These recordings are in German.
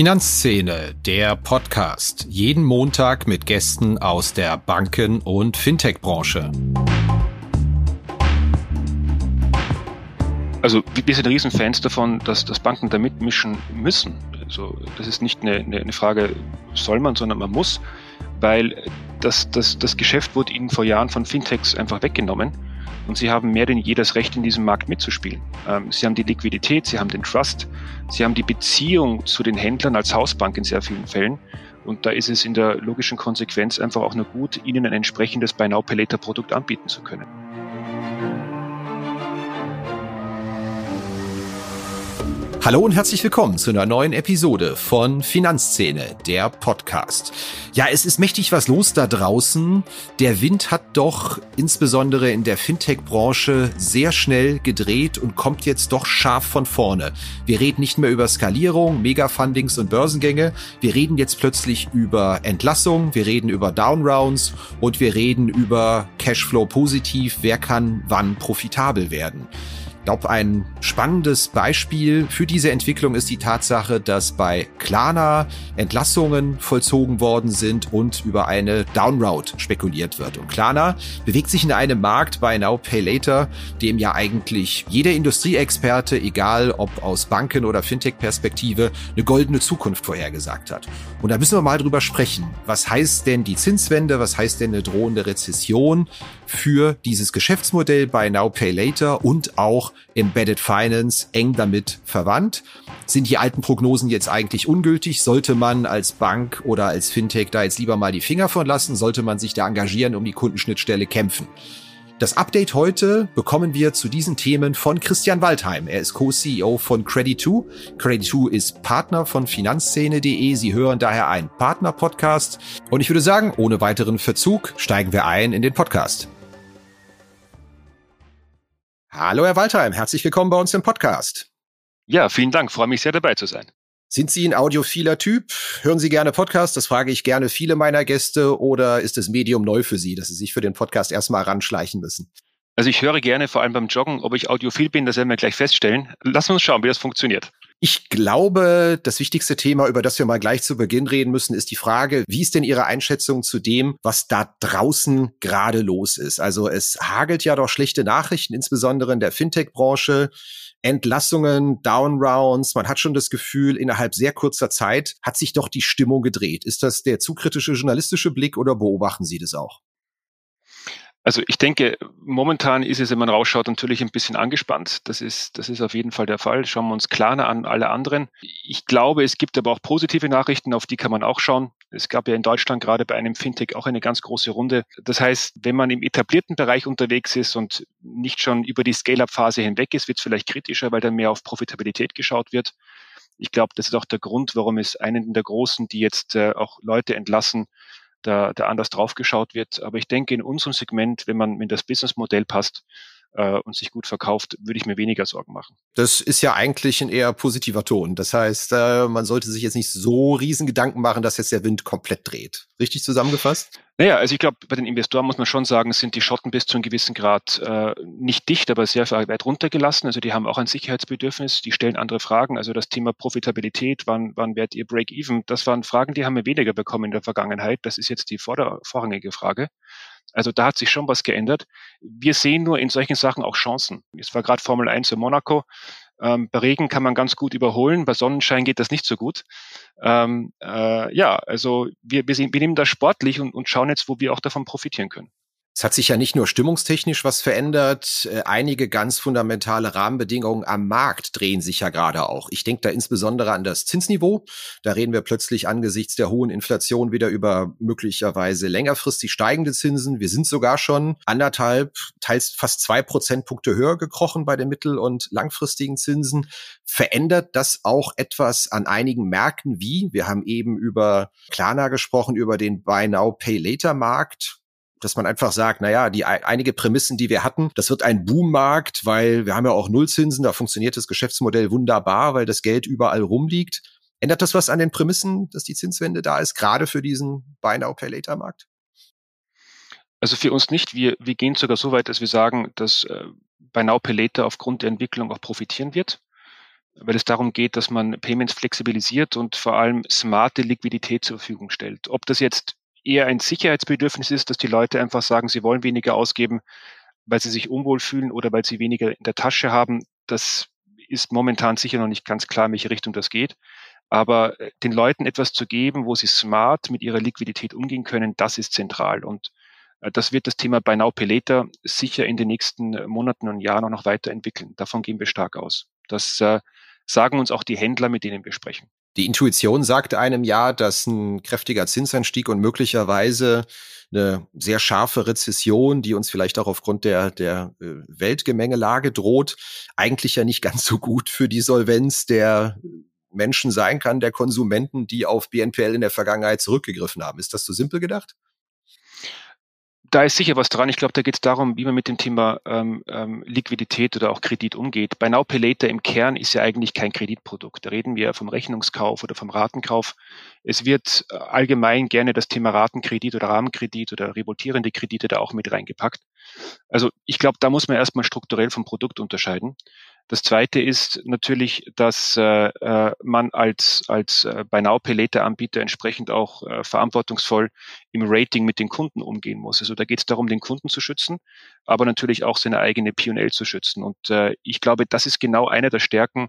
Finanzszene, der Podcast. Jeden Montag mit Gästen aus der Banken- und Fintech-Branche. Also wir sind Riesenfans davon, dass, dass Banken da mitmischen müssen. Also das ist nicht eine, eine Frage, soll man, sondern man muss, weil das, das, das Geschäft wurde ihnen vor Jahren von Fintechs einfach weggenommen und sie haben mehr denn je das Recht, in diesem Markt mitzuspielen. Ähm, sie haben die Liquidität, sie haben den Trust, sie haben die Beziehung zu den Händlern als Hausbank in sehr vielen Fällen. Und da ist es in der logischen Konsequenz einfach auch nur gut, ihnen ein entsprechendes Buy Now Pay Later Produkt anbieten zu können. Hallo und herzlich willkommen zu einer neuen Episode von Finanzszene, der Podcast. Ja, es ist mächtig was los da draußen. Der Wind hat doch insbesondere in der Fintech-Branche sehr schnell gedreht und kommt jetzt doch scharf von vorne. Wir reden nicht mehr über Skalierung, Megafundings und Börsengänge. Wir reden jetzt plötzlich über Entlassung, wir reden über Downrounds und wir reden über Cashflow positiv. Wer kann wann profitabel werden? Ich glaube, ein spannendes Beispiel für diese Entwicklung ist die Tatsache, dass bei Klarna Entlassungen vollzogen worden sind und über eine Downroute spekuliert wird. Und Klarna bewegt sich in einem Markt bei Now Pay Later, dem ja eigentlich jeder Industrieexperte, egal ob aus Banken- oder Fintech-Perspektive, eine goldene Zukunft vorhergesagt hat. Und da müssen wir mal drüber sprechen. Was heißt denn die Zinswende? Was heißt denn eine drohende Rezession für dieses Geschäftsmodell bei Now Pay Later und auch Embedded Finance eng damit verwandt. Sind die alten Prognosen jetzt eigentlich ungültig? Sollte man als Bank oder als Fintech da jetzt lieber mal die Finger von lassen? Sollte man sich da engagieren, um die Kundenschnittstelle kämpfen? Das Update heute bekommen wir zu diesen Themen von Christian Waldheim. Er ist Co-CEO von Credit2. Credit2 ist Partner von Finanzszene.de. Sie hören daher einen Partner-Podcast. Und ich würde sagen, ohne weiteren Verzug steigen wir ein in den Podcast. Hallo, Herr Waldheim, herzlich willkommen bei uns im Podcast. Ja, vielen Dank, freue mich sehr dabei zu sein. Sind Sie ein audiophiler Typ? Hören Sie gerne Podcasts? Das frage ich gerne viele meiner Gäste. Oder ist das Medium neu für Sie, dass Sie sich für den Podcast erstmal ranschleichen müssen? Also ich höre gerne, vor allem beim Joggen, ob ich audiophil bin, das werden wir gleich feststellen. Lassen wir uns schauen, wie das funktioniert. Ich glaube, das wichtigste Thema, über das wir mal gleich zu Beginn reden müssen, ist die Frage, wie ist denn Ihre Einschätzung zu dem, was da draußen gerade los ist? Also es hagelt ja doch schlechte Nachrichten, insbesondere in der Fintech-Branche. Entlassungen, Downrounds. Man hat schon das Gefühl, innerhalb sehr kurzer Zeit hat sich doch die Stimmung gedreht. Ist das der zu kritische journalistische Blick oder beobachten Sie das auch? Also ich denke, momentan ist es, wenn man rausschaut, natürlich ein bisschen angespannt. Das ist, das ist auf jeden Fall der Fall. Schauen wir uns Klarna an, alle anderen. Ich glaube, es gibt aber auch positive Nachrichten, auf die kann man auch schauen. Es gab ja in Deutschland gerade bei einem Fintech auch eine ganz große Runde. Das heißt, wenn man im etablierten Bereich unterwegs ist und nicht schon über die Scale-up-Phase hinweg ist, wird es vielleicht kritischer, weil dann mehr auf Profitabilität geschaut wird. Ich glaube, das ist auch der Grund, warum es einen der Großen, die jetzt äh, auch Leute entlassen, da, da anders draufgeschaut wird. Aber ich denke, in unserem Segment, wenn man, wenn das Businessmodell passt, äh, und sich gut verkauft, würde ich mir weniger Sorgen machen. Das ist ja eigentlich ein eher positiver Ton. Das heißt, äh, man sollte sich jetzt nicht so riesen Gedanken machen, dass jetzt der Wind komplett dreht. Richtig zusammengefasst? Naja, also ich glaube, bei den Investoren muss man schon sagen, sind die Schotten bis zu einem gewissen Grad äh, nicht dicht, aber sehr weit runtergelassen. Also die haben auch ein Sicherheitsbedürfnis, die stellen andere Fragen. Also das Thema Profitabilität, wann, wann werdet ihr Break-Even? Das waren Fragen, die haben wir weniger bekommen in der Vergangenheit. Das ist jetzt die vorrangige Frage. Also da hat sich schon was geändert. Wir sehen nur in solchen Sachen auch Chancen. Es war gerade Formel 1 in Monaco. Ähm, bei Regen kann man ganz gut überholen, bei Sonnenschein geht das nicht so gut. Ähm, äh, ja, also wir, wir, sehen, wir nehmen das sportlich und, und schauen jetzt, wo wir auch davon profitieren können. Es hat sich ja nicht nur stimmungstechnisch was verändert, äh, einige ganz fundamentale Rahmenbedingungen am Markt drehen sich ja gerade auch. Ich denke da insbesondere an das Zinsniveau. Da reden wir plötzlich angesichts der hohen Inflation wieder über möglicherweise längerfristig steigende Zinsen. Wir sind sogar schon anderthalb, teils fast zwei Prozentpunkte höher gekrochen bei den mittel- und langfristigen Zinsen. Verändert das auch etwas an einigen Märkten wie? Wir haben eben über Klarna gesprochen, über den Buy Now Pay Later Markt dass man einfach sagt, naja, die einige Prämissen, die wir hatten, das wird ein Boommarkt, weil wir haben ja auch Nullzinsen, da funktioniert das Geschäftsmodell wunderbar, weil das Geld überall rumliegt. Ändert das was an den Prämissen, dass die Zinswende da ist, gerade für diesen Buy Now Pay Later Markt? Also für uns nicht. Wir, wir gehen sogar so weit, dass wir sagen, dass äh, Buy Now Pay Later aufgrund der Entwicklung auch profitieren wird. weil es darum geht, dass man Payments flexibilisiert und vor allem smarte Liquidität zur Verfügung stellt. Ob das jetzt eher ein Sicherheitsbedürfnis ist, dass die Leute einfach sagen, sie wollen weniger ausgeben, weil sie sich unwohl fühlen oder weil sie weniger in der Tasche haben, das ist momentan sicher noch nicht ganz klar, in welche Richtung das geht. Aber äh, den Leuten etwas zu geben, wo sie smart mit ihrer Liquidität umgehen können, das ist zentral. Und äh, das wird das Thema Buy Now Pay sicher in den nächsten Monaten und Jahren auch noch weiterentwickeln. Davon gehen wir stark aus. Das äh, sagen uns auch die Händler, mit denen wir sprechen. Die Intuition sagt einem ja, dass ein kräftiger Zinsanstieg und möglicherweise eine sehr scharfe Rezession, die uns vielleicht auch aufgrund der, der äh, Weltgemengelage droht, eigentlich ja nicht ganz so gut für die Solvenz der Menschen sein kann, der Konsumenten, die auf BNPL in der Vergangenheit zurückgegriffen haben. Ist das so simpel gedacht? Da ist sicher was dran. Ich glaube, da geht es darum, wie man mit dem Thema ähm, ähm, Liquidität oder auch Kredit umgeht. Bei Now Pay Later im Kern ist ja eigentlich kein Kreditprodukt. Da reden wir vom Rechnungskauf oder vom Ratenkauf. Es wird äh, allgemein gerne das Thema Ratenkredit oder Rahmenkredit oder revoltierende Kredite da auch mit reingepackt. Also ich glaube, da muss man erstmal strukturell vom Produkt unterscheiden. Das zweite ist natürlich, dass äh, äh, man als, als äh, Buy Now Anbieter entsprechend auch äh, verantwortungsvoll im Rating mit den Kunden umgehen muss. Also da geht es darum, den Kunden zu schützen, aber natürlich auch seine eigene P&L zu schützen. Und äh, ich glaube, das ist genau eine der Stärken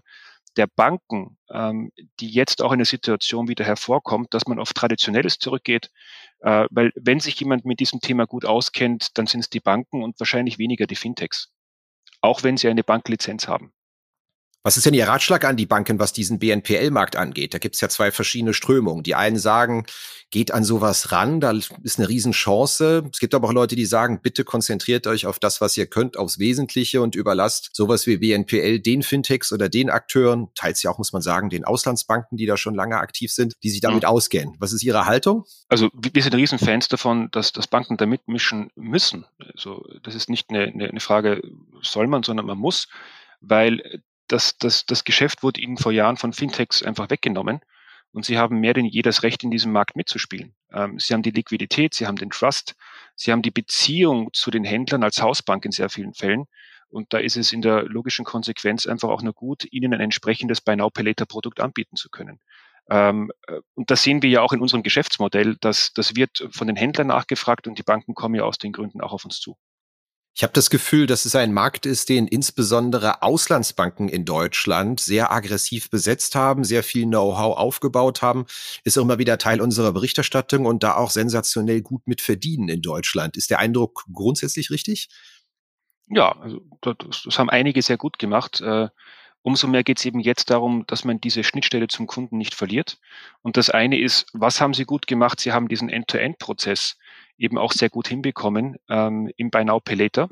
der Banken, ähm, die jetzt auch in der Situation wieder hervorkommt, dass man auf Traditionelles zurückgeht, äh, weil wenn sich jemand mit diesem Thema gut auskennt, dann sind es die Banken und wahrscheinlich weniger die Fintechs auch wenn sie eine Banklizenz haben. Was ist denn Ihr Ratschlag an die Banken, was diesen BNPL-Markt angeht? Da gibt es ja zwei verschiedene Strömungen. Die einen sagen, geht an sowas ran, da ist eine Riesenchance. Es gibt aber auch Leute, die sagen, bitte konzentriert euch auf das, was ihr könnt, aufs Wesentliche und überlasst sowas wie BNPL den Fintechs oder den Akteuren, teils ja auch, muss man sagen, den Auslandsbanken, die da schon lange aktiv sind, die sich damit mhm. auskennen. Was ist Ihre Haltung? Also wir sind Riesenfans davon, dass, dass Banken da mitmischen müssen. Also das ist nicht eine, eine Frage, soll man, sondern man muss weil das, das, das Geschäft wurde ihnen vor Jahren von Fintechs einfach weggenommen und sie haben mehr denn je das Recht, in diesem Markt mitzuspielen. Ähm, sie haben die Liquidität, sie haben den Trust, sie haben die Beziehung zu den Händlern als Hausbank in sehr vielen Fällen. Und da ist es in der logischen Konsequenz einfach auch nur gut, ihnen ein entsprechendes Buy Now Later Produkt anbieten zu können. Ähm, äh, und das sehen wir ja auch in unserem Geschäftsmodell, dass das wird von den Händlern nachgefragt und die Banken kommen ja aus den Gründen auch auf uns zu. Ich habe das Gefühl, dass es ein Markt ist, den insbesondere Auslandsbanken in Deutschland sehr aggressiv besetzt haben, sehr viel Know-how aufgebaut haben, ist auch immer wieder Teil unserer Berichterstattung und da auch sensationell gut mit verdienen in Deutschland. Ist der Eindruck grundsätzlich richtig? Ja, also das, haben einige sehr gut gemacht. Äh, umso mehr geht es eben jetzt darum, dass man diese Schnittstelle zum Kunden nicht verliert. Und das eine ist, was haben sie gut gemacht? Sie haben diesen End-to-End-Prozess eben auch sehr gut hinbekommen ähm, im Buy Now Pay Later.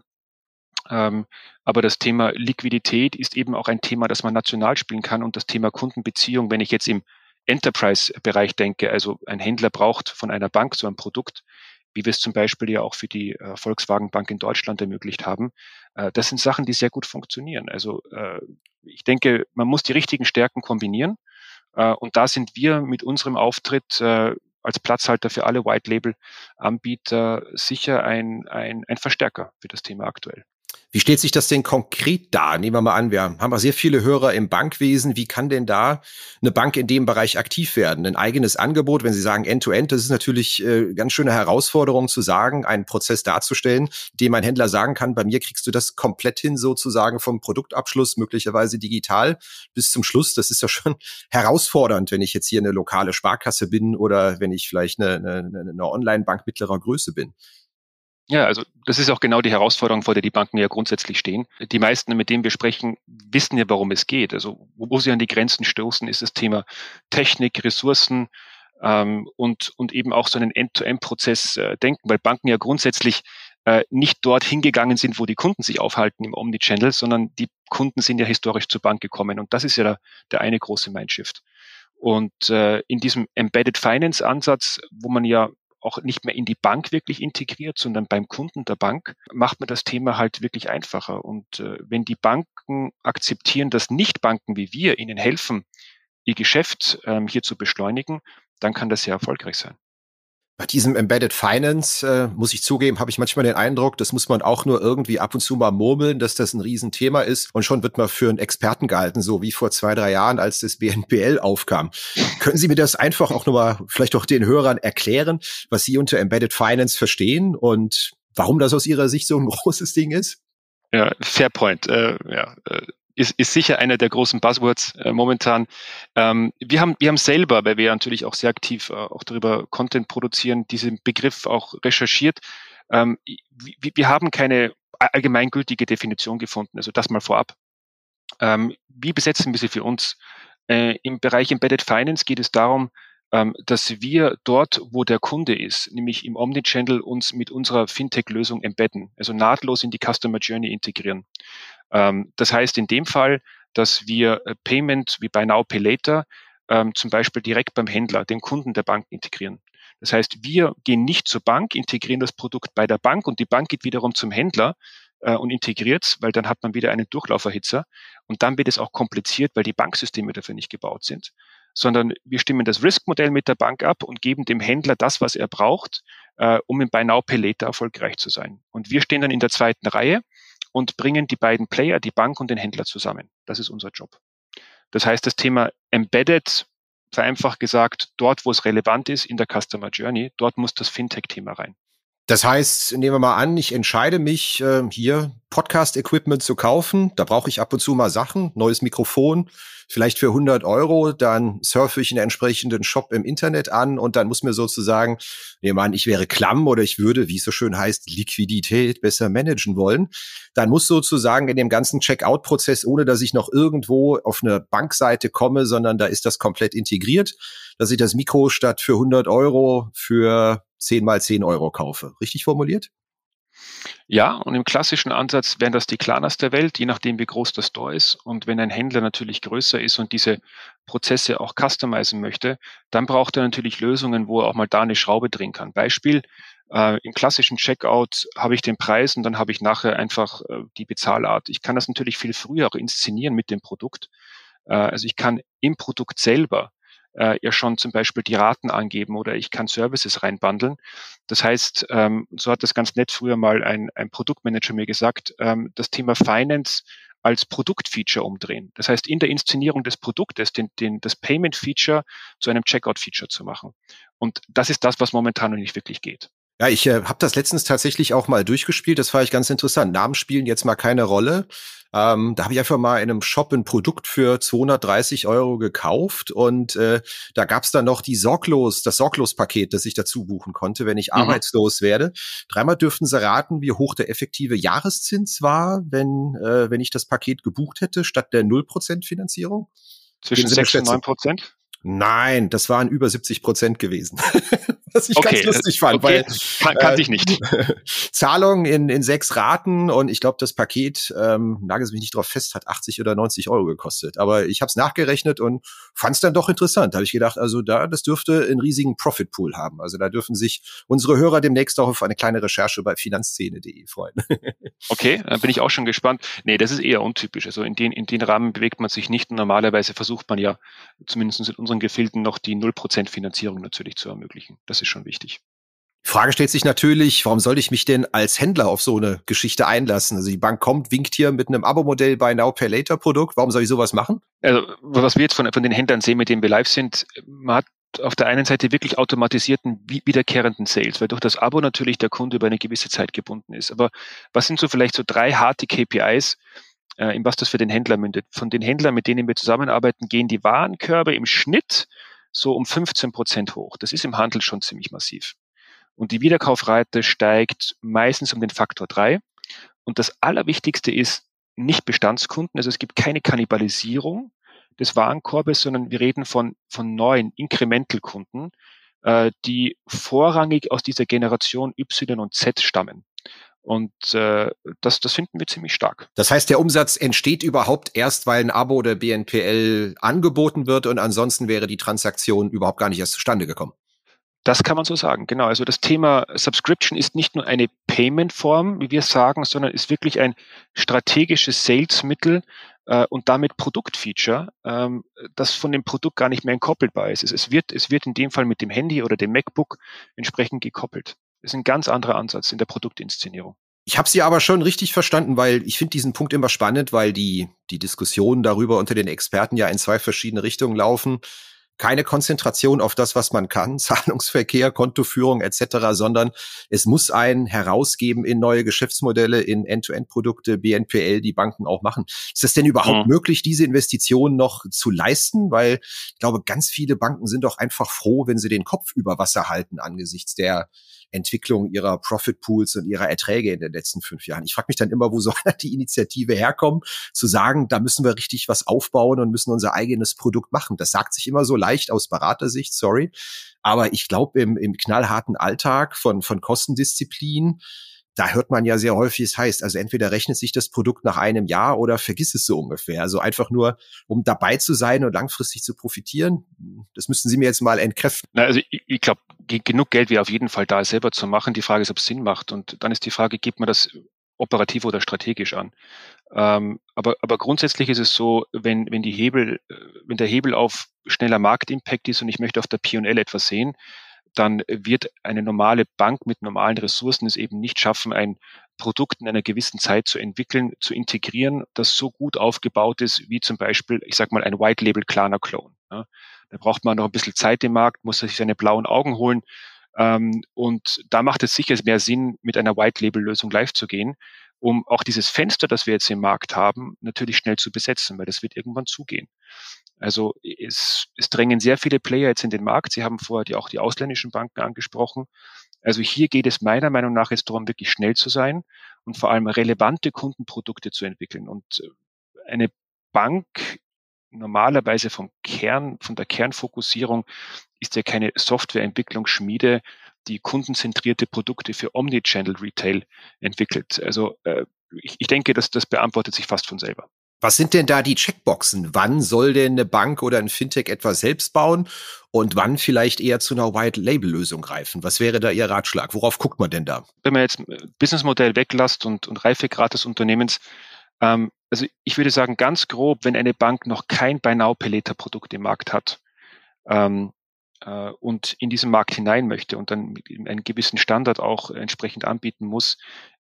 Ähm, aber das Thema Liquidität ist eben auch ein Thema, das man national spielen kann und das Thema Kundenbeziehung, wenn ich jetzt im Enterprise-Bereich denke, also ein Händler braucht von einer Bank so ein Produkt, wie wir es zum Beispiel ja auch für die äh, Volkswagen Bank in Deutschland ermöglicht haben. Äh, das sind Sachen, die sehr gut funktionieren. Also äh, ich denke, man muss die richtigen Stärken kombinieren. Äh, und da sind wir mit unserem Auftritt äh, als Platzhalter für alle White-Label-Anbieter sicher ein, ein, ein Verstärker für das Thema aktuell. Wie stellt sich das denn konkret dar? Nehmen wir mal an, wir haben auch sehr viele Hörer im Bankwesen. Wie kann denn da eine Bank in dem Bereich aktiv werden? Ein eigenes Angebot, wenn Sie sagen End-to-End, -End, das ist natürlich äh, ganz schöne Herausforderung zu sagen, einen Prozess darzustellen, dem ein Händler sagen kann, bei mir kriegst du das komplett hin, sozusagen vom Produktabschluss, möglicherweise digital bis zum Schluss. Das ist ja schon herausfordernd, wenn ich jetzt hier eine lokale Sparkasse bin oder wenn ich vielleicht eine, eine, eine Online-Bank mittlerer Größe bin. Ja, also das ist auch genau die Herausforderung, vor der die Banken ja grundsätzlich stehen. Die meisten, mit denen wir sprechen, wissen ja, worum es geht. Also wo sie an die Grenzen stoßen, ist das Thema Technik, Ressourcen ähm, und, und eben auch so einen End-to-End-Prozess äh, denken, weil Banken ja grundsätzlich äh, nicht dort hingegangen sind, wo die Kunden sich aufhalten im Omnichannel, sondern die Kunden sind ja historisch zur Bank gekommen. Und das ist ja der, der eine große Mindshift. Und äh, in diesem Embedded Finance Ansatz, wo man ja auch nicht mehr in die Bank wirklich integriert, sondern beim Kunden der Bank, macht man das Thema halt wirklich einfacher. Und äh, wenn die Banken akzeptieren, dass Nichtbanken wie wir ihnen helfen, ihr Geschäft ähm, hier zu beschleunigen, dann kann das sehr erfolgreich sein. Bei diesem Embedded Finance, äh, muss ich zugeben, habe ich manchmal den Eindruck, das muss man auch nur irgendwie ab und zu mal murmeln, dass das ein Riesenthema ist. Und schon wird man für einen Experten gehalten, so wie vor zwei, drei Jahren, als das BNPL aufkam. Können Sie mir das einfach auch nochmal vielleicht auch den Hörern erklären, was Sie unter Embedded Finance verstehen und warum das aus Ihrer Sicht so ein großes Ding ist? Ja, fair point. Äh, ja, äh, ist, ist sicher einer der großen Buzzwords äh, momentan. Ähm, wir, haben, wir haben selber, weil wir natürlich auch sehr aktiv äh, auch darüber Content produzieren, diesen Begriff auch recherchiert. Ähm, wir, wir haben keine allgemeingültige Definition gefunden, also das mal vorab. Ähm, wie besetzen wir sie für uns? Äh, Im Bereich Embedded Finance geht es darum, ähm, dass wir dort, wo der Kunde ist, nämlich im Omnichannel, uns mit unserer Fintech-Lösung embedden, also nahtlos in die Customer Journey integrieren. Ähm, das heißt in dem Fall, dass wir äh, Payment wie Buy Now, Pay Later ähm, zum Beispiel direkt beim Händler, dem Kunden der Bank integrieren. Das heißt, wir gehen nicht zur Bank, integrieren das Produkt bei der Bank und die Bank geht wiederum zum Händler äh, und integriert weil dann hat man wieder einen Durchlauferhitzer und dann wird es auch kompliziert, weil die Banksysteme dafür nicht gebaut sind sondern wir stimmen das Risk-Modell mit der Bank ab und geben dem Händler das, was er braucht, äh, um im Buy Now Pay Later erfolgreich zu sein. Und wir stehen dann in der zweiten Reihe und bringen die beiden Player, die Bank und den Händler zusammen. Das ist unser Job. Das heißt, das Thema Embedded, vereinfacht gesagt, dort, wo es relevant ist in der Customer Journey, dort muss das Fintech-Thema rein. Das heißt, nehmen wir mal an, ich entscheide mich, äh, hier Podcast-Equipment zu kaufen. Da brauche ich ab und zu mal Sachen, neues Mikrofon, vielleicht für 100 Euro. Dann surfe ich einen entsprechenden Shop im Internet an und dann muss mir sozusagen, wir an, ich wäre klamm oder ich würde, wie es so schön heißt, Liquidität besser managen wollen. Dann muss sozusagen in dem ganzen Checkout-Prozess, ohne dass ich noch irgendwo auf eine Bankseite komme, sondern da ist das komplett integriert, dass ich das Mikro statt für 100 Euro für 10 mal 10 Euro kaufe. Richtig formuliert? Ja, und im klassischen Ansatz wären das die Klarnas der Welt, je nachdem, wie groß der Store ist. Und wenn ein Händler natürlich größer ist und diese Prozesse auch customizen möchte, dann braucht er natürlich Lösungen, wo er auch mal da eine Schraube drehen kann. Beispiel, äh, im klassischen Checkout habe ich den Preis und dann habe ich nachher einfach äh, die Bezahlart. Ich kann das natürlich viel früher auch inszenieren mit dem Produkt. Äh, also ich kann im Produkt selber äh, ja schon zum Beispiel die Raten angeben oder ich kann Services reinbandeln. Das heißt, ähm, so hat das ganz nett früher mal ein, ein Produktmanager mir gesagt, ähm, das Thema Finance als Produktfeature umdrehen. Das heißt, in der Inszenierung des Produktes den, den, das Payment-Feature zu einem Checkout-Feature zu machen. Und das ist das, was momentan noch nicht wirklich geht. Ja, ich äh, habe das letztens tatsächlich auch mal durchgespielt. Das fand ich ganz interessant. Namen spielen jetzt mal keine Rolle. Ähm, da habe ich einfach mal in einem Shop ein Produkt für 230 Euro gekauft und äh, da gab's dann noch die Sorglos, das Sorglos-Paket, das ich dazu buchen konnte, wenn ich mhm. arbeitslos werde. Dreimal dürften Sie raten, wie hoch der effektive Jahreszins war, wenn, äh, wenn ich das Paket gebucht hätte, statt der 0% Finanzierung. Zwischen 6 und 9 Prozent? Nein, das waren über 70 Prozent gewesen. Was ich okay, ganz lustig fand, okay. weil kann, kann äh, ich nicht. Zahlung in, in sechs Raten und ich glaube, das Paket, ähm, nagel es mich nicht drauf fest, hat 80 oder 90 Euro gekostet. Aber ich habe es nachgerechnet und fand es dann doch interessant. Da habe ich gedacht, also da, das dürfte einen riesigen Profitpool haben. Also da dürfen sich unsere Hörer demnächst auch auf eine kleine Recherche bei finanzszene.de freuen. okay, dann bin ich auch schon gespannt. Nee, das ist eher untypisch. Also in den, in den Rahmen bewegt man sich nicht. Und normalerweise versucht man ja, zumindest in unseren Gefilden, noch die 0% Finanzierung natürlich zu ermöglichen. Das ist schon wichtig. Die Frage stellt sich natürlich, warum sollte ich mich denn als Händler auf so eine Geschichte einlassen? Also die Bank kommt, winkt hier mit einem Abo-Modell bei Now Pay Later Produkt. Warum soll ich sowas machen? Also was wir jetzt von, von den Händlern sehen, mit denen wir live sind, man hat auf der einen Seite wirklich automatisierten, wiederkehrenden Sales, weil durch das Abo natürlich der Kunde über eine gewisse Zeit gebunden ist. Aber was sind so vielleicht so drei harte KPIs, äh, in was das für den Händler mündet? Von den Händlern, mit denen wir zusammenarbeiten, gehen die Warenkörbe im Schnitt so um 15 Prozent hoch. Das ist im Handel schon ziemlich massiv. Und die Wiederkaufrate steigt meistens um den Faktor drei. Und das Allerwichtigste ist nicht Bestandskunden. Also es gibt keine Kannibalisierung des Warenkorbes, sondern wir reden von, von neuen Incremental-Kunden, äh, die vorrangig aus dieser Generation Y und Z stammen. Und äh, das, das finden wir ziemlich stark. Das heißt, der Umsatz entsteht überhaupt erst, weil ein Abo oder BNPL angeboten wird und ansonsten wäre die Transaktion überhaupt gar nicht erst zustande gekommen. Das kann man so sagen, genau. Also das Thema Subscription ist nicht nur eine Payment-Form, wie wir sagen, sondern ist wirklich ein strategisches Salesmittel, äh, und damit Produktfeature, ähm, das von dem Produkt gar nicht mehr entkoppelbar ist. Es, wird, es wird in dem Fall mit dem Handy oder dem MacBook entsprechend gekoppelt. Das ist ein ganz anderer Ansatz in der Produktinszenierung. Ich habe Sie aber schon richtig verstanden, weil ich finde diesen Punkt immer spannend, weil die, die Diskussionen darüber unter den Experten ja in zwei verschiedene Richtungen laufen keine Konzentration auf das, was man kann, Zahlungsverkehr, Kontoführung etc., sondern es muss ein herausgeben in neue Geschäftsmodelle, in End-to-End-Produkte, BNPL, die Banken auch machen. Ist es denn überhaupt mhm. möglich, diese Investitionen noch zu leisten? Weil ich glaube, ganz viele Banken sind doch einfach froh, wenn sie den Kopf über Wasser halten angesichts der Entwicklung ihrer Profit Pools und ihrer Erträge in den letzten fünf Jahren. Ich frage mich dann immer, wo soll die Initiative herkommen, zu sagen, da müssen wir richtig was aufbauen und müssen unser eigenes Produkt machen. Das sagt sich immer so leicht aus Beratersicht, sorry. Aber ich glaube, im, im knallharten Alltag von, von Kostendisziplin, da hört man ja sehr häufig, es heißt, also entweder rechnet sich das Produkt nach einem Jahr oder vergiss es so ungefähr. Also einfach nur, um dabei zu sein und langfristig zu profitieren. Das müssten Sie mir jetzt mal entkräften. Na, also ich, ich glaube, genug Geld wäre auf jeden Fall da, selber zu machen. Die Frage ist, ob es Sinn macht. Und dann ist die Frage, gibt man das operativ oder strategisch an? Ähm, aber, aber grundsätzlich ist es so, wenn, wenn die Hebel, äh, wenn der Hebel auf schneller Marktimpact ist und ich möchte auf der P&L etwas sehen, dann wird eine normale Bank mit normalen Ressourcen es eben nicht schaffen, ein Produkt in einer gewissen Zeit zu entwickeln, zu integrieren, das so gut aufgebaut ist, wie zum Beispiel, ich sage mal, ein White Label Klarna Clone. Ja. Da braucht man noch ein bisschen Zeit im Markt, muss sich seine blauen Augen holen. Ähm, und da macht es sicher mehr Sinn, mit einer White Label Lösung live zu gehen, um auch dieses Fenster, das wir jetzt im Markt haben, natürlich schnell zu besetzen, weil das wird irgendwann zugehen. Also es, es drängen sehr viele Player jetzt in den Markt. Sie haben vorher die, auch die ausländischen Banken angesprochen. Also hier geht es meiner Meinung nach jetzt darum, wirklich schnell zu sein und vor allem relevante Kundenprodukte zu entwickeln. Und äh, eine Bank normalerweise vom Kern, von der Kernfokussierung ist ja keine Softwareentwicklungsschmiede, die kundenzentrierte Produkte für Omnichannel Retail entwickelt. Also äh, ich, ich denke, dass das beantwortet sich fast von selber. Was sind denn da die Checkboxen? Wann soll denn eine Bank oder ein Fintech etwas selbst bauen und wann vielleicht eher zu einer White-Label-Lösung greifen? Was wäre da Ihr Ratschlag? Worauf guckt man denn da? Wenn man jetzt Businessmodell weglasst und, und Reifegrad des Unternehmens, ähm, also ich würde sagen, ganz grob, wenn eine Bank noch kein Buy Now Produkt im Markt hat ähm, äh, und in diesen Markt hinein möchte und dann einen gewissen Standard auch entsprechend anbieten muss,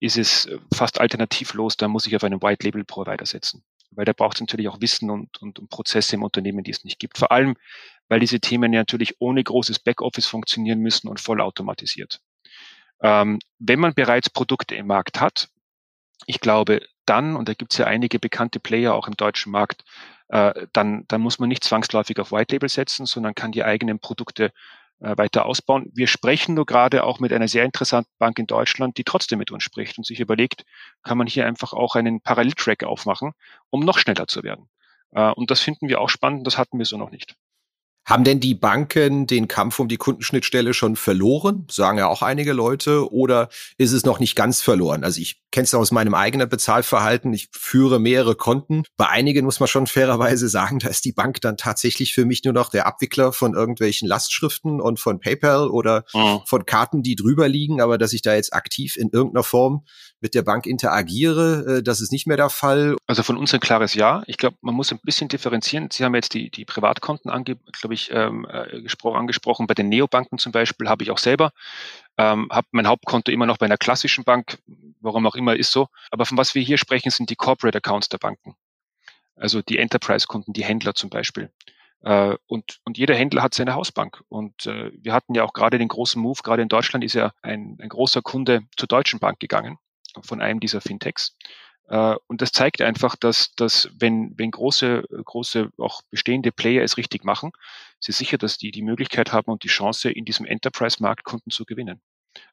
ist es fast alternativlos, da muss ich auf einen White Label Provider setzen weil da braucht es natürlich auch Wissen und, und, und Prozesse im Unternehmen, die es nicht gibt. Vor allem, weil diese Themen ja natürlich ohne großes Backoffice funktionieren müssen und vollautomatisiert. Ähm, wenn man bereits Produkte im Markt hat, ich glaube, dann, und da gibt es ja einige bekannte Player auch im deutschen Markt, äh, dann, dann muss man nicht zwangsläufig auf White Label setzen, sondern kann die eigenen Produkte weiter ausbauen. Wir sprechen nur gerade auch mit einer sehr interessanten Bank in Deutschland, die trotzdem mit uns spricht und sich überlegt, kann man hier einfach auch einen Paralleltrack aufmachen, um noch schneller zu werden. Äh, und das finden wir auch spannend, das hatten wir so noch nicht. Haben denn die Banken den Kampf um die Kundenschnittstelle schon verloren? Sagen ja auch einige Leute. Oder ist es noch nicht ganz verloren? Also ich kenne es aus meinem eigenen Bezahlverhalten. Ich führe mehrere Konten. Bei einigen muss man schon fairerweise sagen, da ist die Bank dann tatsächlich für mich nur noch der Abwickler von irgendwelchen Lastschriften und von PayPal oder mhm. von Karten, die drüber liegen. Aber dass ich da jetzt aktiv in irgendeiner Form mit der Bank interagiere, äh, das ist nicht mehr der Fall. Also von uns ein klares Ja. Ich glaube, man muss ein bisschen differenzieren. Sie haben jetzt die, die Privatkonten, glaube ich, ähm, äh, gespro angesprochen. Bei den Neobanken zum Beispiel habe ich auch selber. Ähm, habe mein Hauptkonto immer noch bei einer klassischen Bank, warum auch immer ist so. Aber von was wir hier sprechen, sind die Corporate Accounts der Banken. Also die Enterprise-Kunden, die Händler zum Beispiel. Äh, und, und jeder Händler hat seine Hausbank. Und wir hatten ja auch gerade den großen Move, gerade in Deutschland ist ja ein, ein großer Kunde zur Deutschen Bank gegangen, von einem dieser Fintechs. Äh, und das zeigt einfach, dass, dass wenn, wenn große, große, auch bestehende Player es richtig machen, sie sicher, dass die die Möglichkeit haben und die Chance, in diesem Enterprise-Markt Kunden zu gewinnen.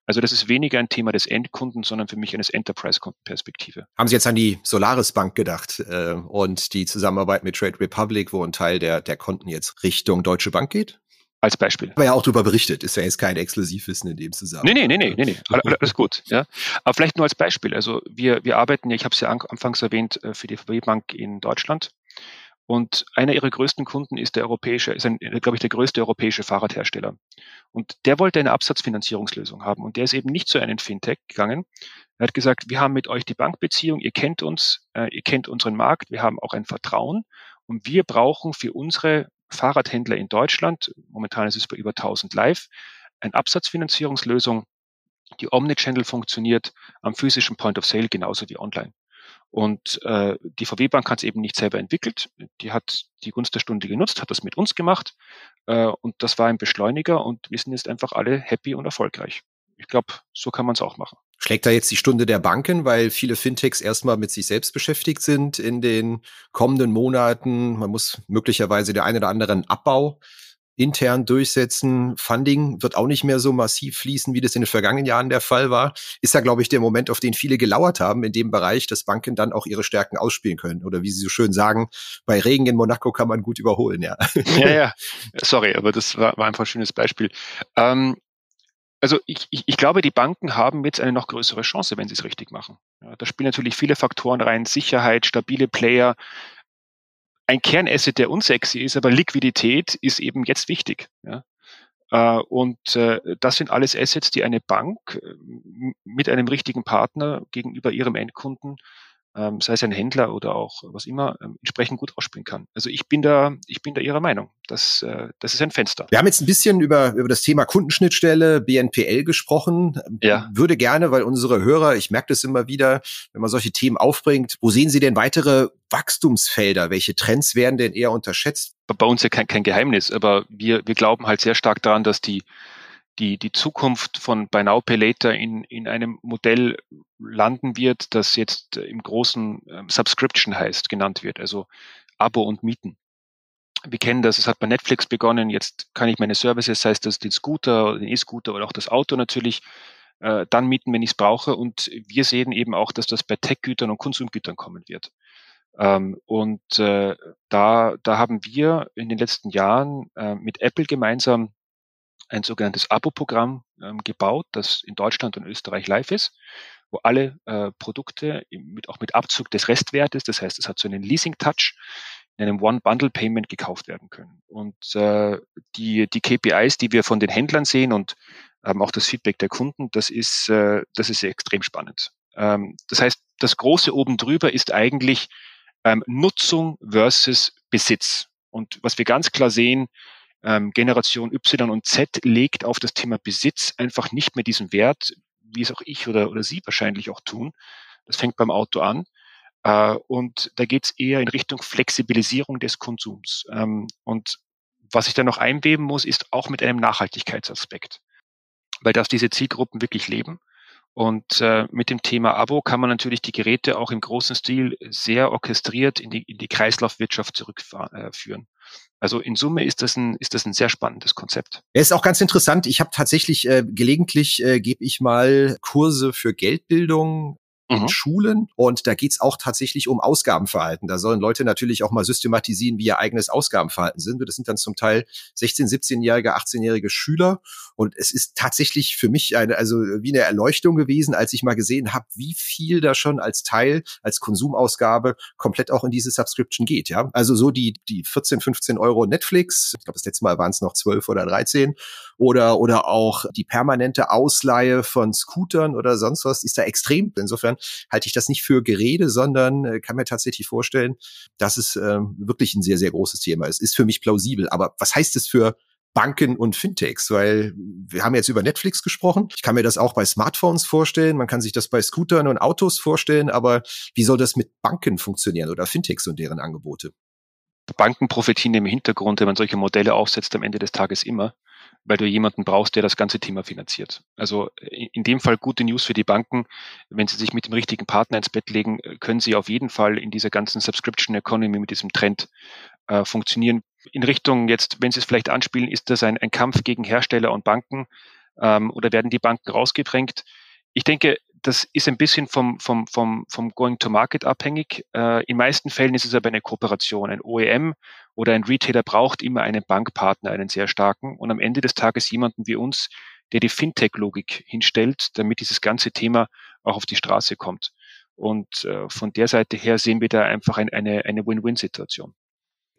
Also das ist weniger ein Thema des Endkunden, sondern für mich eines Enterprise-Kundenperspektive. Haben Sie jetzt an die Solaris Bank gedacht äh, und die Zusammenarbeit mit Trade Republic, wo ein Teil der, der Konten jetzt Richtung Deutsche Bank geht? Als Beispiel. Aber ja auch darüber berichtet, ist ja jetzt kein Exklusivwissen in dem Zusammenhang. Nee, nee, nee, nee, nee, nee. alles gut. Ja. Aber vielleicht nur als Beispiel. Also wir, wir arbeiten ja, ich habe es ja anfangs erwähnt, äh, für die VW Bank in Deutschland. Und einer ihrer größten Kunden ist der europäische, ist ein, glaube ich, der größte europäische Fahrradhersteller. Und der wollte eine Absatzfinanzierungslösung haben. Und der ist eben nicht zu einem Fintech gegangen. Er hat gesagt, wir haben mit euch die Bankbeziehung, ihr kennt uns, äh, ihr kennt unseren Markt, wir haben auch ein Vertrauen. Und wir brauchen für unsere Fahrradhändler in Deutschland, momentan ist es bei über 1000 live, eine Absatzfinanzierungslösung, die Omnichannel funktioniert am physischen Point of Sale genauso wie online. Und äh, die VW Bank hat es eben nicht selber entwickelt. Die hat die Gunst der Stunde genutzt, hat das mit uns gemacht äh, und das war ein Beschleuniger und wir sind jetzt einfach alle happy und erfolgreich. Ich glaube, so kann man es auch machen. Schlägt da jetzt die Stunde der Banken, weil viele Fintechs erstmal mit sich selbst beschäftigt sind in den kommenden Monaten. Man muss möglicherweise der eine oder anderen Abbau intern durchsetzen. Funding wird auch nicht mehr so massiv fließen, wie das in den vergangenen Jahren der Fall war. Ist ja, glaube ich, der Moment, auf den viele gelauert haben in dem Bereich, dass Banken dann auch ihre Stärken ausspielen können. Oder wie Sie so schön sagen, bei Regen in Monaco kann man gut überholen, ja. Ja, ja. Sorry, aber das war, war einfach ein schönes Beispiel. Ähm, also ich, ich, ich glaube, die Banken haben jetzt eine noch größere Chance, wenn sie es richtig machen. Ja, da spielen natürlich viele Faktoren rein, Sicherheit, stabile Player, ein Kernasset, der unsexy ist, aber Liquidität ist eben jetzt wichtig. Ja? Äh, und äh, das sind alles Assets, die eine Bank äh, mit einem richtigen Partner gegenüber ihrem Endkunden ähm, sei es ein Händler oder auch was immer, ähm, entsprechend gut ausspielen kann. Also ich bin da, ich bin da Ihrer Meinung. Das, äh, das ist ein Fenster. Wir haben jetzt ein bisschen über, über das Thema Kundenschnittstelle, BNPL gesprochen. Ja. Würde gerne, weil unsere Hörer, ich merke das immer wieder, wenn man solche Themen aufbringt, wo sehen Sie denn weitere Wachstumsfelder? Welche Trends werden denn eher unterschätzt? Bei uns ja kein, kein Geheimnis, aber wir, wir glauben halt sehr stark daran, dass die die, die Zukunft von Buy Now Pay Later in, in einem Modell landen wird, das jetzt im großen ähm, Subscription heißt, genannt wird, also Abo und Mieten. Wir kennen das, es hat bei Netflix begonnen, jetzt kann ich meine Services, sei es das den Scooter, den E-Scooter oder auch das Auto natürlich, äh, dann mieten, wenn ich es brauche. Und wir sehen eben auch, dass das bei Tech-Gütern und Konsumgütern kommen wird. Ähm, und äh, da, da haben wir in den letzten Jahren äh, mit Apple gemeinsam ein sogenanntes Abo-Programm ähm, gebaut, das in Deutschland und Österreich live ist, wo alle äh, Produkte mit, auch mit Abzug des Restwertes, das heißt, es hat so einen Leasing-Touch, in einem One-Bundle-Payment gekauft werden können. Und äh, die, die KPIs, die wir von den Händlern sehen und ähm, auch das Feedback der Kunden, das ist, äh, das ist extrem spannend. Ähm, das heißt, das Große oben drüber ist eigentlich ähm, Nutzung versus Besitz. Und was wir ganz klar sehen, ähm, Generation Y und Z legt auf das Thema Besitz einfach nicht mehr diesen Wert, wie es auch ich oder, oder Sie wahrscheinlich auch tun. Das fängt beim Auto an. Äh, und da geht es eher in Richtung Flexibilisierung des Konsums. Ähm, und was ich da noch einweben muss, ist auch mit einem Nachhaltigkeitsaspekt, weil das diese Zielgruppen wirklich leben. Und äh, mit dem Thema Abo kann man natürlich die Geräte auch im großen Stil sehr orchestriert in die, in die Kreislaufwirtschaft zurückführen. Also in Summe ist das ein, ist das ein sehr spannendes Konzept. Ja, ist auch ganz interessant. Ich habe tatsächlich äh, gelegentlich äh, gebe ich mal Kurse für Geldbildung in mhm. Schulen. Und da geht's auch tatsächlich um Ausgabenverhalten. Da sollen Leute natürlich auch mal systematisieren, wie ihr eigenes Ausgabenverhalten sind. Das sind dann zum Teil 16-, 17-jährige, 18-jährige Schüler. Und es ist tatsächlich für mich eine, also wie eine Erleuchtung gewesen, als ich mal gesehen habe, wie viel da schon als Teil, als Konsumausgabe komplett auch in diese Subscription geht. Ja, also so die, die 14, 15 Euro Netflix. Ich glaube, das letzte Mal waren es noch 12 oder 13 oder, oder auch die permanente Ausleihe von Scootern oder sonst was ist da extrem. Insofern halte ich das nicht für Gerede, sondern äh, kann mir tatsächlich vorstellen, dass es äh, wirklich ein sehr, sehr großes Thema ist. Ist für mich plausibel. Aber was heißt es für Banken und Fintechs, weil wir haben jetzt über Netflix gesprochen. Ich kann mir das auch bei Smartphones vorstellen. Man kann sich das bei Scootern und Autos vorstellen. Aber wie soll das mit Banken funktionieren oder Fintechs und deren Angebote? Banken profitieren im Hintergrund, wenn man solche Modelle aufsetzt, am Ende des Tages immer weil du jemanden brauchst, der das ganze Thema finanziert. Also in dem Fall gute News für die Banken. Wenn sie sich mit dem richtigen Partner ins Bett legen, können sie auf jeden Fall in dieser ganzen Subscription Economy mit diesem Trend äh, funktionieren. In Richtung jetzt, wenn Sie es vielleicht anspielen, ist das ein, ein Kampf gegen Hersteller und Banken ähm, oder werden die Banken rausgedrängt? Ich denke, das ist ein bisschen vom, vom, vom, vom Going to Market abhängig. Äh, in meisten Fällen ist es aber eine Kooperation. Ein OEM oder ein Retailer braucht immer einen Bankpartner, einen sehr starken und am Ende des Tages jemanden wie uns, der die Fintech-Logik hinstellt, damit dieses ganze Thema auch auf die Straße kommt. Und äh, von der Seite her sehen wir da einfach ein, eine, eine Win-Win-Situation.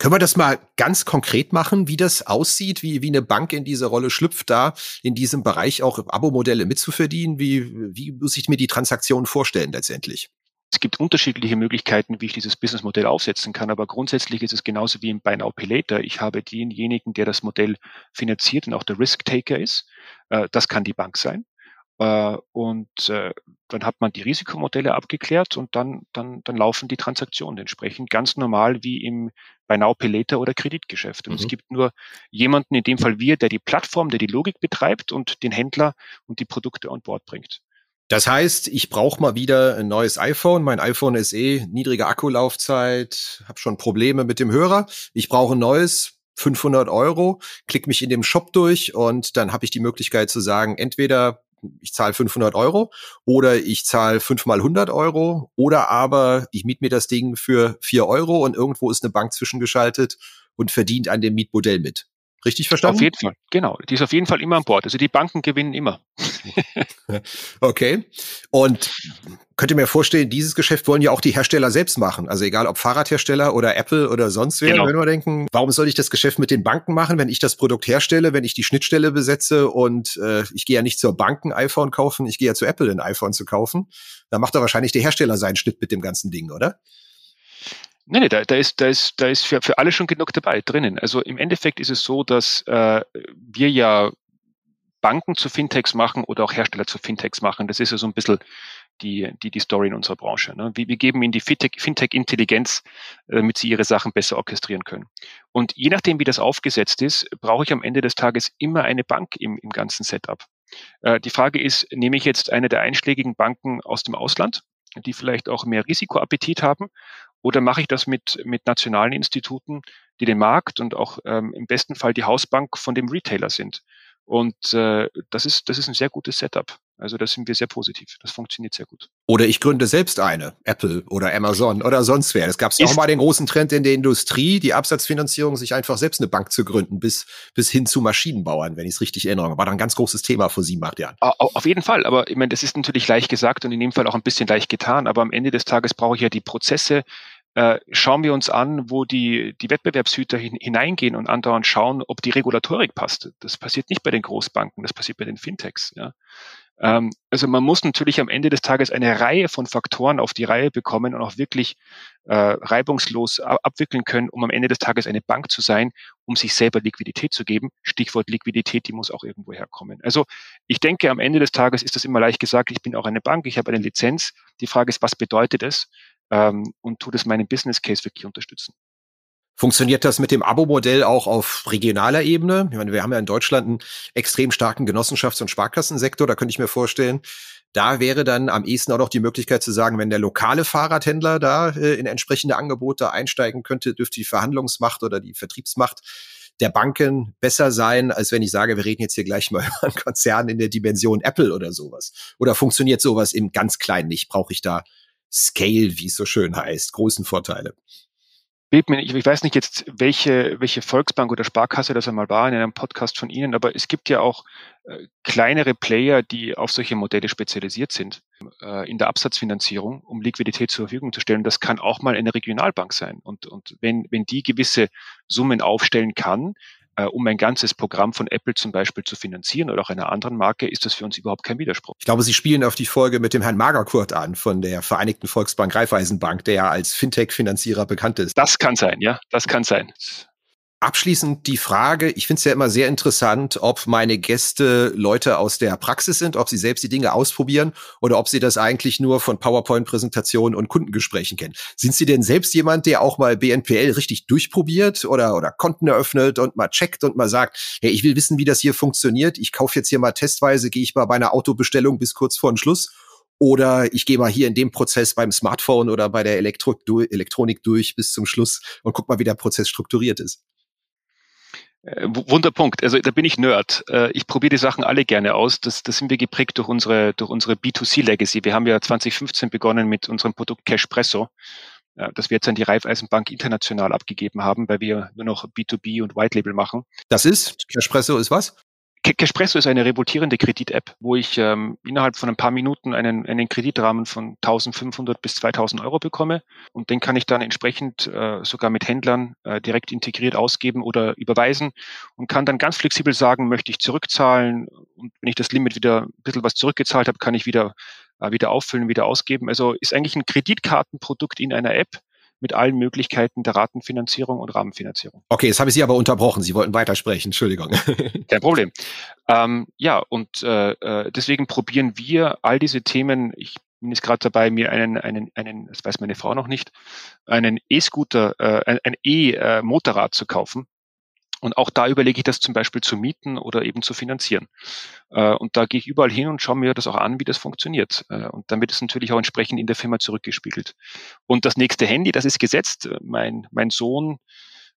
Können wir das mal ganz konkret machen, wie das aussieht, wie, wie eine Bank in diese Rolle schlüpft, da in diesem Bereich auch Abo-Modelle mitzuverdienen? Wie, wie muss ich mir die Transaktion vorstellen letztendlich? Es gibt unterschiedliche Möglichkeiten, wie ich dieses Businessmodell aufsetzen kann, aber grundsätzlich ist es genauso wie im Buy Now Pay Later. Ich habe denjenigen, der das Modell finanziert und auch der Risk Taker ist. Äh, das kann die Bank sein. Äh, und äh, dann hat man die Risikomodelle abgeklärt und dann, dann, dann laufen die Transaktionen entsprechend ganz normal wie im Buy Now Pay Later oder Kreditgeschäft. Und mhm. es gibt nur jemanden, in dem Fall wir, der die Plattform, der die Logik betreibt und den Händler und die Produkte an Bord bringt. Das heißt, ich brauche mal wieder ein neues iPhone. Mein iPhone ist eh niedrige Akkulaufzeit, habe schon Probleme mit dem Hörer. Ich brauche ein neues, 500 Euro, klick mich in dem Shop durch und dann habe ich die Möglichkeit zu sagen, entweder ich zahle 500 Euro oder ich zahle 5 mal 100 Euro oder aber ich miet mir das Ding für 4 Euro und irgendwo ist eine Bank zwischengeschaltet und verdient an dem Mietmodell mit. Richtig verstanden? Auf jeden Fall, genau. Die ist auf jeden Fall immer an Bord. Also die Banken gewinnen immer. okay. Und könnt ihr mir vorstellen, dieses Geschäft wollen ja auch die Hersteller selbst machen. Also egal ob Fahrradhersteller oder Apple oder sonst wer, genau. wenn wir denken, warum soll ich das Geschäft mit den Banken machen, wenn ich das Produkt herstelle, wenn ich die Schnittstelle besetze und äh, ich gehe ja nicht zur Bank ein iPhone kaufen, ich gehe ja zu Apple ein iPhone zu kaufen. Da macht da wahrscheinlich der Hersteller seinen Schnitt mit dem ganzen Ding, oder? Nee, nee, da, da ist, da ist, da ist für, für alle schon genug dabei drinnen. Also im Endeffekt ist es so, dass äh, wir ja Banken zu Fintechs machen oder auch Hersteller zu Fintechs machen. Das ist ja so ein bisschen die, die, die Story in unserer Branche. Ne? Wir, wir geben ihnen die Fintech-Intelligenz, äh, damit sie ihre Sachen besser orchestrieren können. Und je nachdem, wie das aufgesetzt ist, brauche ich am Ende des Tages immer eine Bank im, im ganzen Setup. Äh, die Frage ist, nehme ich jetzt eine der einschlägigen Banken aus dem Ausland, die vielleicht auch mehr Risikoappetit haben, oder mache ich das mit, mit nationalen Instituten, die den Markt und auch ähm, im besten Fall die Hausbank von dem Retailer sind? Und äh, das, ist, das ist ein sehr gutes Setup. Also da sind wir sehr positiv. Das funktioniert sehr gut. Oder ich gründe selbst eine, Apple oder Amazon oder sonst wer. Es gab ja auch mal den großen Trend in der Industrie, die Absatzfinanzierung, sich einfach selbst eine Bank zu gründen, bis, bis hin zu Maschinenbauern, wenn ich es richtig erinnere. War dann ein ganz großes Thema vor sieben, acht Jahren. Auf jeden Fall. Aber ich meine, das ist natürlich leicht gesagt und in dem Fall auch ein bisschen leicht getan. Aber am Ende des Tages brauche ich ja die Prozesse, äh, schauen wir uns an, wo die, die Wettbewerbshüter hin, hineingehen und andauernd schauen, ob die Regulatorik passt. Das passiert nicht bei den Großbanken, das passiert bei den Fintechs. Ja. Ähm, also man muss natürlich am Ende des Tages eine Reihe von Faktoren auf die Reihe bekommen und auch wirklich äh, reibungslos abwickeln können, um am Ende des Tages eine Bank zu sein, um sich selber Liquidität zu geben. Stichwort Liquidität, die muss auch irgendwo herkommen. Also ich denke, am Ende des Tages ist das immer leicht gesagt, ich bin auch eine Bank, ich habe eine Lizenz. Die Frage ist, was bedeutet es? ähm, und tut es meinen Business Case wirklich unterstützen. Funktioniert das mit dem Abo-Modell auch auf regionaler Ebene? Ich meine, wir haben ja in Deutschland einen extrem starken Genossenschafts- und Sparkassensektor. Da könnte ich mir vorstellen, da wäre dann am ehesten auch noch die Möglichkeit zu sagen, wenn der lokale Fahrradhändler da äh, in entsprechende Angebote einsteigen könnte, dürfte die Verhandlungsmacht oder die Vertriebsmacht der Banken besser sein, als wenn ich sage, wir reden jetzt hier gleich mal über einen Konzern in der Dimension Apple oder sowas. Oder funktioniert sowas im ganz Kleinen nicht? Brauche ich da Scale, wie es so schön heißt, großen Vorteile. Ich weiß nicht jetzt, welche, welche Volksbank oder Sparkasse das einmal war in einem Podcast von Ihnen, aber es gibt ja auch äh, kleinere Player, die auf solche Modelle spezialisiert sind äh, in der Absatzfinanzierung, um Liquidität zur Verfügung zu stellen. Das kann auch mal eine Regionalbank sein. Und, und wenn, wenn die gewisse Summen aufstellen kann, äh, um ein ganzes Programm von Apple zum Beispiel zu finanzieren oder auch einer anderen Marke, ist das für uns überhaupt kein Widerspruch. Ich glaube, Sie spielen auf die Folge mit dem Herrn Magerkurt an von der Vereinigten Volksbank Raiffeisenbank, der ja als Fintech-Finanzierer bekannt ist. Das kann sein, ja, das kann sein. Abschließend die Frage, ich finde es ja immer sehr interessant, ob meine Gäste Leute aus der Praxis sind, ob sie selbst die Dinge ausprobieren oder ob sie das eigentlich nur von PowerPoint-Präsentationen und Kundengesprächen kennen. Sind Sie denn selbst jemand, der auch mal BNPL richtig durchprobiert oder, oder Konten eröffnet und mal checkt und mal sagt, hey, ich will wissen, wie das hier funktioniert, ich kaufe jetzt hier mal testweise, gehe ich mal bei einer Autobestellung bis kurz vor den Schluss oder ich gehe mal hier in dem Prozess beim Smartphone oder bei der Elektro Elektronik durch bis zum Schluss und guck mal, wie der Prozess strukturiert ist. Äh, Wunderpunkt. Also da bin ich Nerd. Äh, ich probiere die Sachen alle gerne aus. Das, das sind wir geprägt durch unsere, durch unsere B2C-Legacy. Wir haben ja 2015 begonnen mit unserem Produkt Cashpresso, das wir jetzt an die Raiffeisenbank international abgegeben haben, weil wir nur noch B2B und White Label machen. Das ist? Cashpresso ist was? Cashpresso ist eine revoltierende Kredit-App, wo ich ähm, innerhalb von ein paar Minuten einen, einen Kreditrahmen von 1500 bis 2000 Euro bekomme und den kann ich dann entsprechend äh, sogar mit Händlern äh, direkt integriert ausgeben oder überweisen und kann dann ganz flexibel sagen, möchte ich zurückzahlen und wenn ich das Limit wieder ein bisschen was zurückgezahlt habe, kann ich wieder, äh, wieder auffüllen, wieder ausgeben. Also ist eigentlich ein Kreditkartenprodukt in einer App, mit allen Möglichkeiten der Ratenfinanzierung und Rahmenfinanzierung. Okay, jetzt habe ich Sie aber unterbrochen. Sie wollten weitersprechen. Entschuldigung. Kein Problem. Ähm, ja, und äh, äh, deswegen probieren wir all diese Themen. Ich bin jetzt gerade dabei, mir einen, einen, einen, das weiß meine Frau noch nicht, einen E-Scooter, äh, ein, ein E-Motorrad zu kaufen und auch da überlege ich das zum Beispiel zu mieten oder eben zu finanzieren. Äh, und da gehe ich überall hin und schaue mir das auch an, wie das funktioniert. Äh, und dann wird es natürlich auch entsprechend in der Firma zurückgespiegelt. Und das nächste Handy, das ist gesetzt. Mein, mein Sohn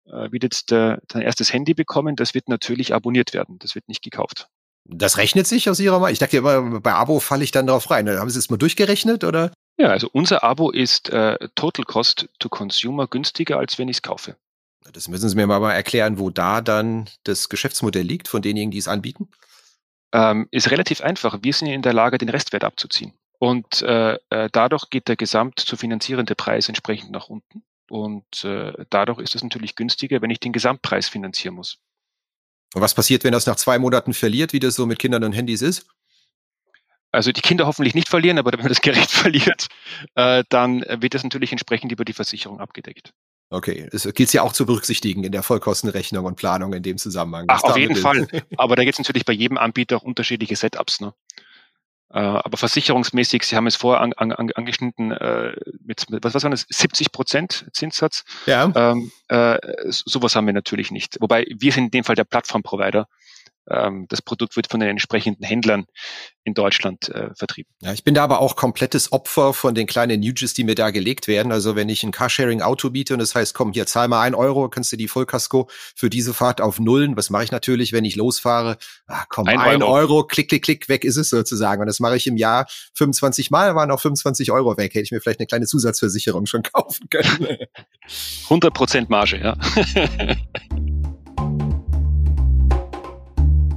äh, wird jetzt sein erstes Handy bekommen. Das wird natürlich abonniert werden. Das wird nicht gekauft. Das rechnet sich aus Ihrer Meinung? Ich dachte immer, bei Abo falle ich dann darauf rein. Haben Sie es mal durchgerechnet oder? Ja, also unser Abo ist äh, Total Cost to Consumer günstiger, als wenn ich es kaufe. Das müssen Sie mir mal erklären, wo da dann das Geschäftsmodell liegt von denjenigen, die es anbieten. Ähm, ist relativ einfach. Wir sind in der Lage, den Restwert abzuziehen. Und äh, äh, dadurch geht der gesamt zu finanzierende Preis entsprechend nach unten. Und äh, dadurch ist es natürlich günstiger, wenn ich den Gesamtpreis finanzieren muss. Und was passiert, wenn das nach zwei Monaten verliert, wie das so mit Kindern und Handys ist? Also die Kinder hoffentlich nicht verlieren, aber wenn man das Gerät verliert, äh, dann wird das natürlich entsprechend über die Versicherung abgedeckt. Okay, es gilt ja auch zu berücksichtigen in der Vollkostenrechnung und Planung in dem Zusammenhang. Ach, auf jeden ist. Fall. Aber da gibt es natürlich bei jedem Anbieter auch unterschiedliche Setups. Ne? Äh, aber versicherungsmäßig, Sie haben es vorher an, an, angeschnitten, äh, mit, was, was war das, 70 Prozent Zinssatz. Ja. Ähm, äh, sowas haben wir natürlich nicht. Wobei wir sind in dem Fall der Plattformprovider das Produkt wird von den entsprechenden Händlern in Deutschland äh, vertrieben. Ja, ich bin da aber auch komplettes Opfer von den kleinen Nudges, die mir da gelegt werden. Also wenn ich ein Carsharing-Auto biete und das heißt, komm, hier zahl mal ein Euro, kannst du die Vollkasko für diese Fahrt auf Nullen. Was mache ich natürlich, wenn ich losfahre? Ah, komm, ein, ein Euro. Euro. klick, klick, klick, weg ist es sozusagen. Und das mache ich im Jahr 25 Mal, waren auch 25 Euro weg. Hätte ich mir vielleicht eine kleine Zusatzversicherung schon kaufen können. 100 Prozent Marge, ja.